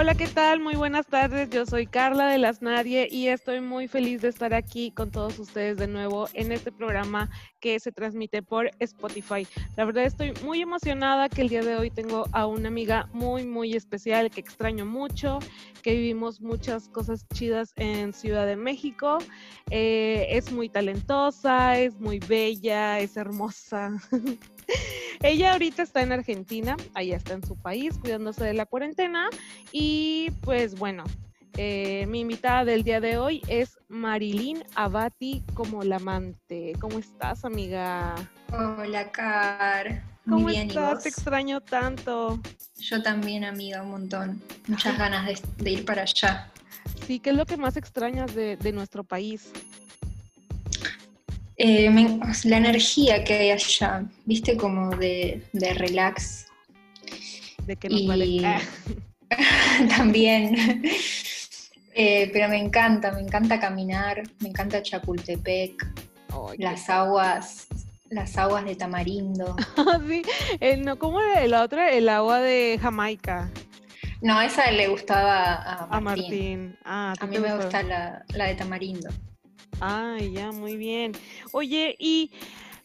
Hola, ¿qué tal? Muy buenas tardes. Yo soy Carla de Las Nadie y estoy muy feliz de estar aquí con todos ustedes de nuevo en este programa que se transmite por Spotify. La verdad estoy muy emocionada que el día de hoy tengo a una amiga muy, muy especial que extraño mucho, que vivimos muchas cosas chidas en Ciudad de México. Eh, es muy talentosa, es muy bella, es hermosa. Ella ahorita está en Argentina, allá está en su país, cuidándose de la cuarentena. Y pues bueno, eh, mi invitada del día de hoy es Marilyn Abati como la amante. ¿Cómo estás, amiga? Hola, Car. ¿Cómo Muy bien, estás? Te extraño tanto. Yo también, amiga, un montón. Muchas ganas de, ir para allá. Sí, ¿qué es lo que más extrañas de, de nuestro país? Eh, la energía que hay allá, viste, como de, relax. De que nos vale. También. Eh, pero me encanta, me encanta caminar, me encanta Chapultepec, las aguas, las aguas de Tamarindo. sí, eh, no, ¿cómo era la otra? El agua de Jamaica. No, esa le gustaba a Martín. A, ah, a mí me gusta la, la de Tamarindo. Ay, ya, muy bien. Oye, ¿y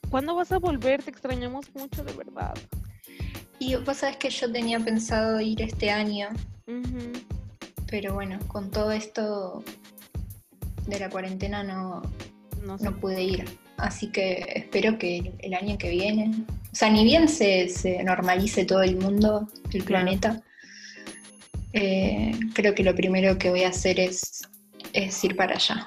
cuándo vas a volver? Te extrañamos mucho, de verdad. Y vos sabes que yo tenía pensado ir este año, pero bueno, con todo esto de la cuarentena no, no, pude ir. Así que espero que el año que viene, o sea, ni bien se, normalice todo el mundo, el planeta, eh, creo que lo primero que voy a hacer es, es ir para allá.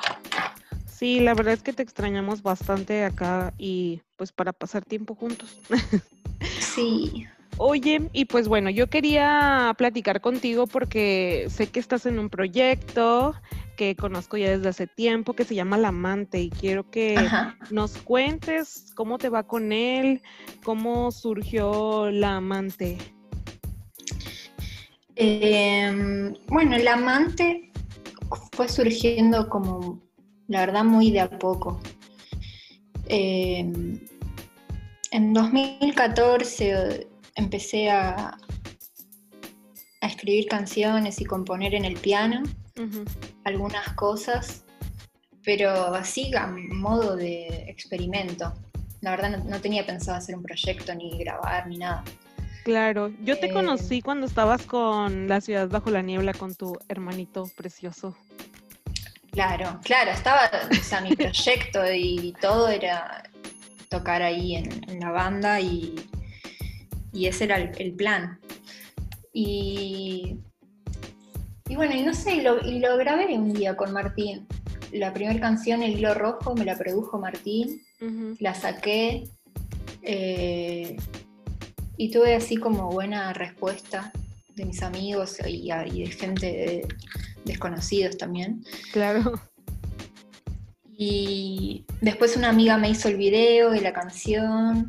Sí, la verdad es que te extrañamos bastante acá y pues para pasar tiempo juntos. Sí. Oye, y pues bueno, yo quería platicar contigo porque sé que estás en un proyecto que conozco ya desde hace tiempo que se llama La Amante y quiero que nos cuentes cómo te va con él, cómo surgió La Amante. Em, bueno, La Amante fue surgiendo como la verdad muy de a poco. Em, en 2014 empecé a, a, escribir canciones y componer en el piano algunas cosas, pero así a modo de experimento. La verdad no, tenía pensado hacer un proyecto ni grabar ni nada. Claro, yo te conocí em, cuando estabas con La ciudad bajo la niebla con tu hermanito precioso. Claro, claro, estaba, o sea, mi proyecto y todo era tocar ahí en, la banda y, ese era el, plan. Y, y, bueno, y no sé, lo, y lo grabé un día con Martín. La primera canción, El Hilo Rojo, me la produjo Martín, la saqué eh, y tuve así como buena respuesta de mis amigos y, y de gente de, desconocidos también. Claro. Y después una amiga me hizo el video de la canción.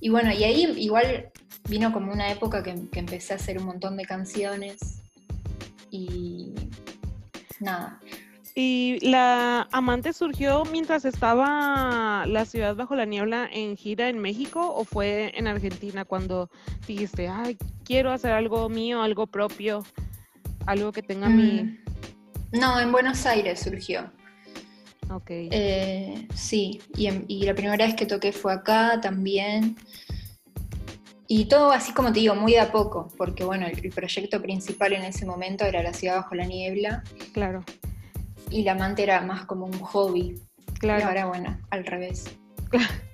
Y bueno, y ahí igual vino como una época que, empecé a hacer un montón de canciones. Y nada. ¿Y la amante surgió mientras estaba la ciudad bajo la niebla en gira en México o fue en Argentina cuando dijiste, ay, quiero hacer algo mío, algo propio? algo que tenga mi... Mm. No, en Buenos Aires surgió. Ok. Eh, sí, y, la primera vez que toqué fue acá también. Y todo así como te digo, muy de a poco, porque bueno, el, proyecto principal en ese momento era La ciudad bajo la niebla. Claro. Y la amante era más como un hobby. Claro. Y ahora bueno, al revés.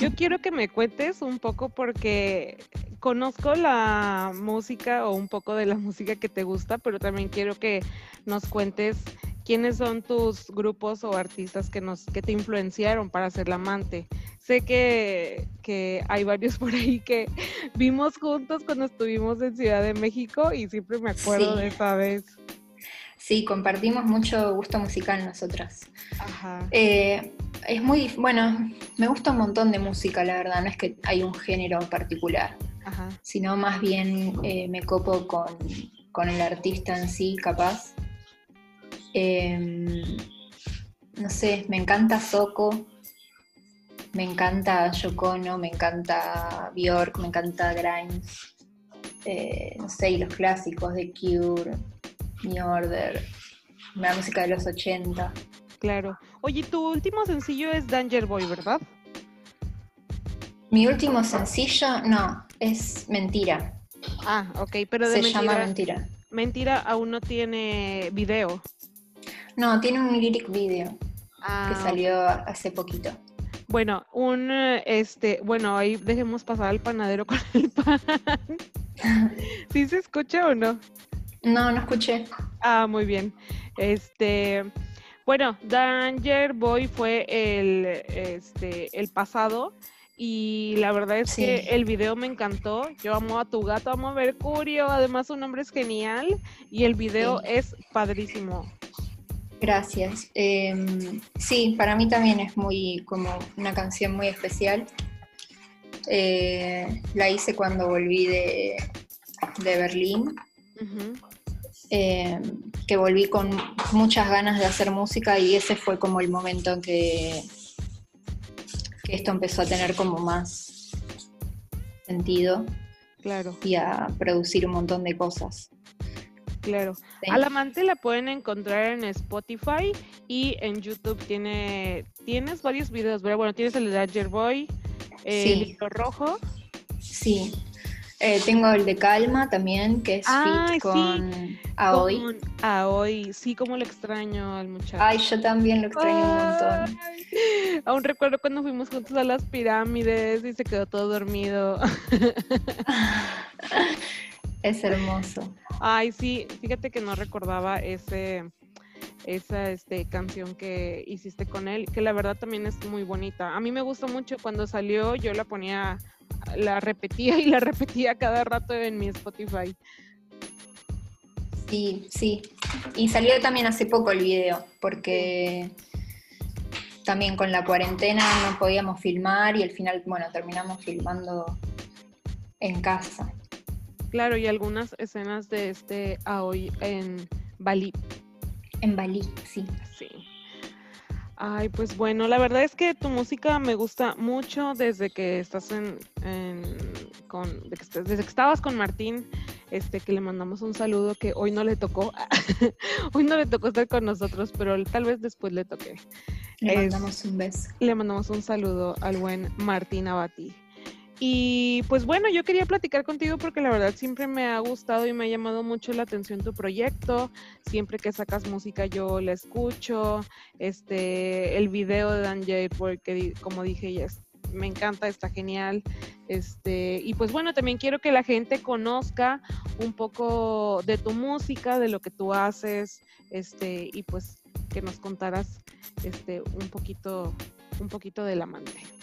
Yo quiero que me cuentes un poco porque conozco la música o un poco de la música que te gusta, pero también quiero que nos cuentes quiénes son tus grupos o artistas que nos que te influenciaron para ser la amante. Sé que, que, hay varios por ahí que vimos juntos cuando estuvimos en Ciudad de México y siempre me acuerdo de esa vez. Sí, compartimos mucho gusto musical nosotras. Ajá. Eh, es muy, bueno, me gusta un montón de música, la verdad, no es que hay un género particular, sino más bien eh, me copo con, el artista en sí, capaz. Em, no sé, me encanta Soko, me encanta Yocono, me encanta Bjork, me encanta Grimes. eh, no sé, y los clásicos de Cure, New Order, la música de los 80. Claro. Oye, tu último sencillo es Danger Boy, ¿verdad? Mi último sencillo, no, es Mentira. Ah, ok, pero de Se mentira, llama Mentira. Mentira aún no tiene video. No, tiene un lyric video Ah, que salió hace poquito. Bueno, un este, bueno, ahí dejemos pasar al panadero con el pan. ¿Sí se escucha o no? No, no escuché. Ah, muy bien. Este, bueno, Danger Boy fue el, este, el pasado y la verdad es Sí. que el video me encantó. Yo amo a tu gato, amo a Mercurio, además su nombre es genial y el video Sí. es padrísimo. Gracias. Eh, sí, para mí también es muy como una canción muy especial. Eh, la hice cuando volví de, de Berlín, eh, que volví con muchas ganas de hacer música y ese fue como el momento en que, que esto empezó a tener como más sentido Claro, y a producir un montón de cosas. claro. Sí. Alamante la pueden encontrar en Spotify y en YouTube tiene tienes varios videos, ¿verdad? Bueno, tienes el de Danger Boy, eh, Sí. el libro rojo. Sí. Eh, tengo el de Calma también, que es fit sí. con Aoi. Con Aoi, sí, como lo extraño al muchacho. Ay, yo también lo extraño un montón. Aún recuerdo cuando fuimos juntos a las pirámides y se quedó todo dormido. Es hermoso. Ay, sí, fíjate que no recordaba ese esa este, canción que hiciste con él, que la verdad también es muy bonita. A mí me gustó mucho cuando salió, yo la ponía, la repetía y la repetía cada rato en mi Spotify. Sí, sí. Y salió también hace poco el video, porque también con la cuarentena no podíamos filmar y al final, bueno, terminamos filmando en casa. Claro, y algunas escenas de este Aoi en Bali. En Bali, sí. Sí. Ay, pues bueno, la verdad es que tu música me gusta mucho desde que estás en, en- con, desde que estabas con Martín, este, que le mandamos un saludo que hoy no le tocó, hoy no le tocó estar con nosotros, pero tal vez después le toque. Le Es- mandamos un beso. Le mandamos un saludo al buen Martín Abati. Y pues bueno, yo quería platicar contigo porque la verdad siempre me ha gustado y me ha llamado mucho la atención tu proyecto. Siempre que sacas música yo la escucho. Este, el video de Dan Jay, porque como dije, me encanta, está genial. Este, y pues bueno, también quiero que la gente conozca un poco de tu música, de lo que tú haces, este, y pues que nos contaras este, un poquito, un poquito del amante.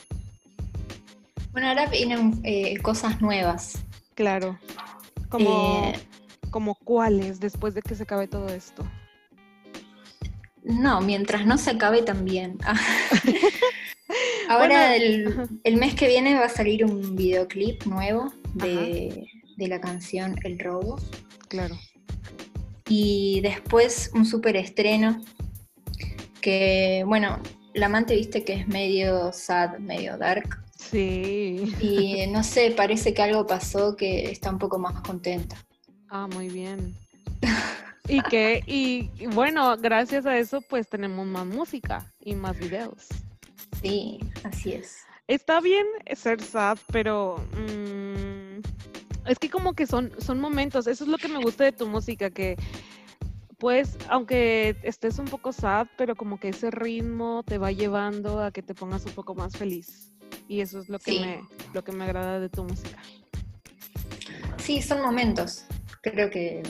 Bueno, ahora vienen eh, cosas nuevas. Claro. Como, Eh, como cuáles después de que se acabe todo esto. No, mientras no se acabe también. Ahora Bueno, el, el mes que viene va a salir un videoclip nuevo de, de la canción El Robo. Claro. Y después un super estreno que, bueno, la amante viste que es medio sad, medio dark. Sí. Y no sé, parece que algo pasó que está un poco más contenta. Ah, muy bien. Y que, y y bueno, gracias a eso, pues tenemos más música y más videos. Sí, así es. Está bien ser sad, pero mm, es que como que son, son momentos, eso es lo que me gusta de tu música, que pues aunque estés un poco sad, pero como que ese ritmo te va llevando a que te pongas un poco más feliz. Y eso es lo que Sí. me, lo que me agrada de tu música. Sí, son momentos. Creo que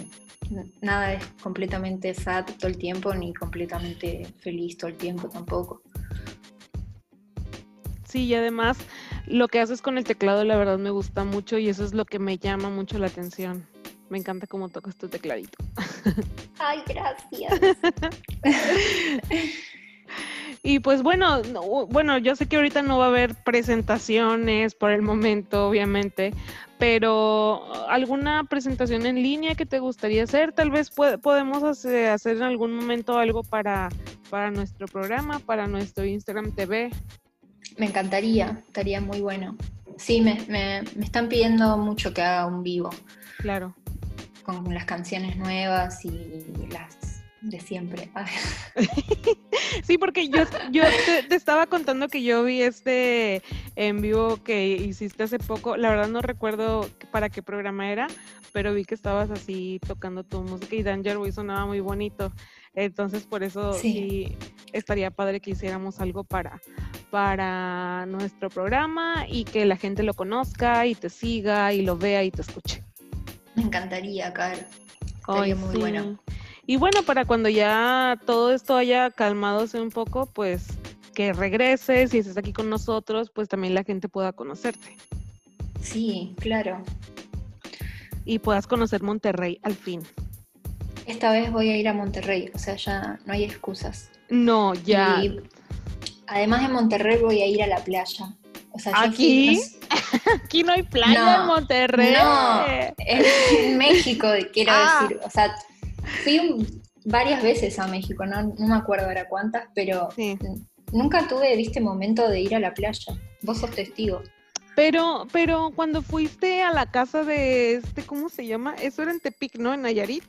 nada es completamente sad todo el tiempo, ni completamente feliz todo el tiempo tampoco. Sí, y además lo que haces con el teclado, la verdad me gusta mucho y eso es lo que me llama mucho la atención. Me encanta cómo tocas tu tecladito. Ay, gracias. Y pues bueno, no- bueno, yo sé que ahorita no va a haber presentaciones por el momento, obviamente, pero alguna presentación en línea que te gustaría hacer, tal vez pue- podemos hacer, hacer en algún momento algo para, para nuestro programa, para nuestro Instagram TV. Me encantaría, estaría muy bueno. Sí, me, me, me están pidiendo mucho que haga un vivo. Claro. Con las canciones nuevas y las de siempre. sí, porque yo, yo te, estaba contando que yo vi este en vivo que hiciste hace poco. La verdad no recuerdo para qué programa era, pero vi que estabas así tocando tu música y Danger Boy sonaba muy bonito. Entonces por eso sí. estaría padre que hiciéramos algo para, para nuestro programa y que la gente lo conozca y te siga y lo vea y te escuche. Me encantaría, Caro. Estaría muy bueno. Y bueno, para cuando ya todo esto haya calmadose un poco, pues que regreses y estés aquí con nosotros, pues también la gente pueda conocerte. Sí, claro. Y puedas conocer Monterrey al fin. Esta vez voy a ir a Monterrey, o sea, ya no hay excusas. No, ya. Y además de Monterrey voy a ir a la playa. O sea, ¿Aquí? Aquí no hay playa en Monterrey. No, en México, quiero ah. decir. O sea, fui varias veces a México, no, me acuerdo ahora cuántas, pero nunca tuve, viste, momento de ir a la playa. Vos sos testigo. Pero, pero cuando fuiste a la casa de este, ¿cómo se llama? Eso era en Tepic, ¿no? En Nayarit.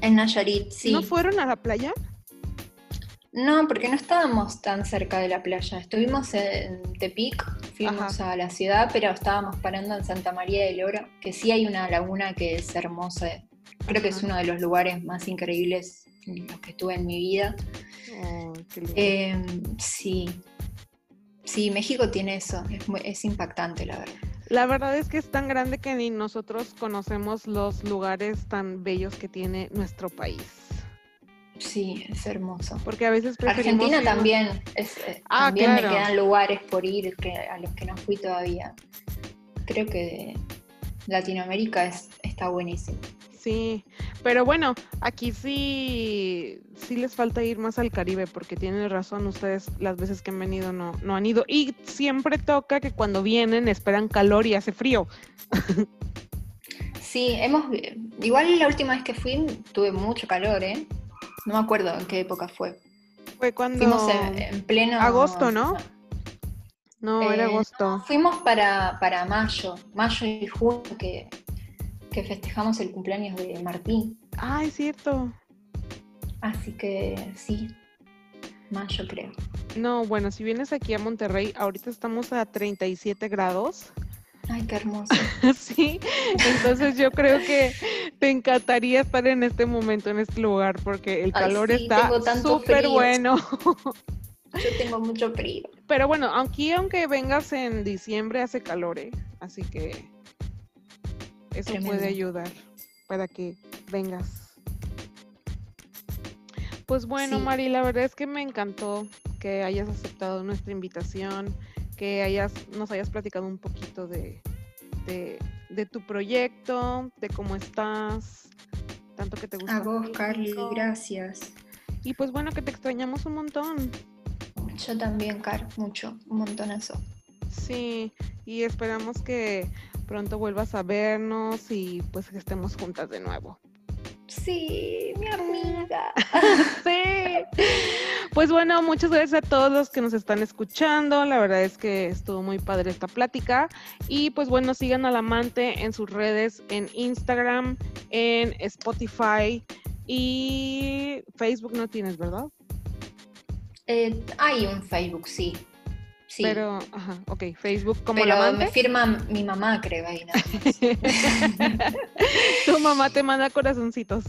En Nayarit, sí. ¿No fueron a la playa? No, porque no estábamos tan cerca de la playa. Estuvimos en Tepic, fuimos a la ciudad, pero estábamos parando en Santa María del Oro, que sí hay una laguna que es hermosa, Creo que es uno de los lugares más increíbles en los que estuve en mi vida. Em, sí. Sí, México tiene eso, es, es impactante, la verdad. La verdad es que es tan grande que ni nosotros conocemos los lugares tan bellos que tiene nuestro país. Sí, es hermoso. Porque a veces Argentina también, es, eh, ah, también me quedan lugares por ir que, a los que no fui todavía. Creo que Latinoamérica es, está buenísimo. Sí, pero bueno, aquí sí, sí les falta ir más al Caribe, porque tienen razón ustedes, las veces que han venido no, no han ido. Y siempre toca que cuando vienen esperan calor y hace frío. Sí, hemos, igual la última vez que fui tuve mucho calor, ¿eh? No me acuerdo en qué época fue. Fue cuando... Fuimos en, pleno... Agosto, ¿no? No, era eh, agosto. Fuimos para, para mayo, mayo y junio, que que festejamos el cumpleaños de Martín. Ah, es cierto. Así que sí, mayo creo. No, bueno, si vienes aquí a Monterrey, ahorita estamos a 37 grados. Ay, qué hermoso. sí, entonces yo creo que te encantaría estar en este momento, en este lugar, porque el calor está súper bueno. yo tengo mucho frío. Pero bueno, aquí aunque vengas en diciembre hace calor, ¿eh? Así que eso puede ayudar para que vengas. Pues bueno, Mari, la verdad es que me encantó que hayas aceptado nuestra invitación, que hayas, nos hayas platicado un poquito de, de, tu proyecto, de cómo estás, tanto que te gusta. A vos, Carly, gracias. Y pues bueno, que te extrañamos un montón. Yo también, Car, mucho, un montonazo. Sí, y esperamos que pronto vuelvas a vernos y pues que estemos juntas de nuevo. Sí, mi amiga. sí. Pues bueno, muchas gracias a todos los que nos están escuchando. La verdad es que estuvo muy padre esta plática. Y pues bueno, sigan al amante en sus redes, en Instagram, en Spotify y Facebook no tienes, ¿verdad? Eh, hay un Facebook, sí. Pero, ajá, ok, Facebook como Pero la me firma mi mamá, creo, ahí tu mamá te manda corazoncitos.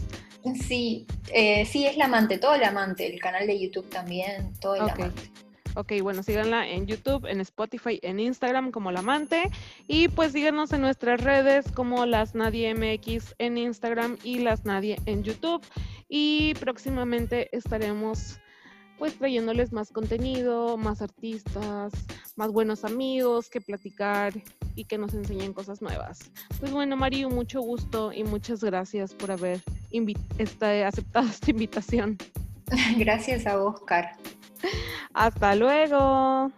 Sí, eh, sí, es la amante, todo el amante, el canal de YouTube también, todo el amante. Ok, bueno, síganla en YouTube, en Spotify, en Instagram como La Amante. Y pues síganos en nuestras redes como Las Nadie MX en Instagram y Las Nadie en YouTube. Y próximamente estaremos pues trayéndoles más contenido, más artistas, más buenos amigos que platicar y que nos enseñen cosas nuevas. Pues bueno, Mario, mucho gusto y muchas gracias por haber este, aceptado esta invitación. Gracias a Oscar. Hasta luego.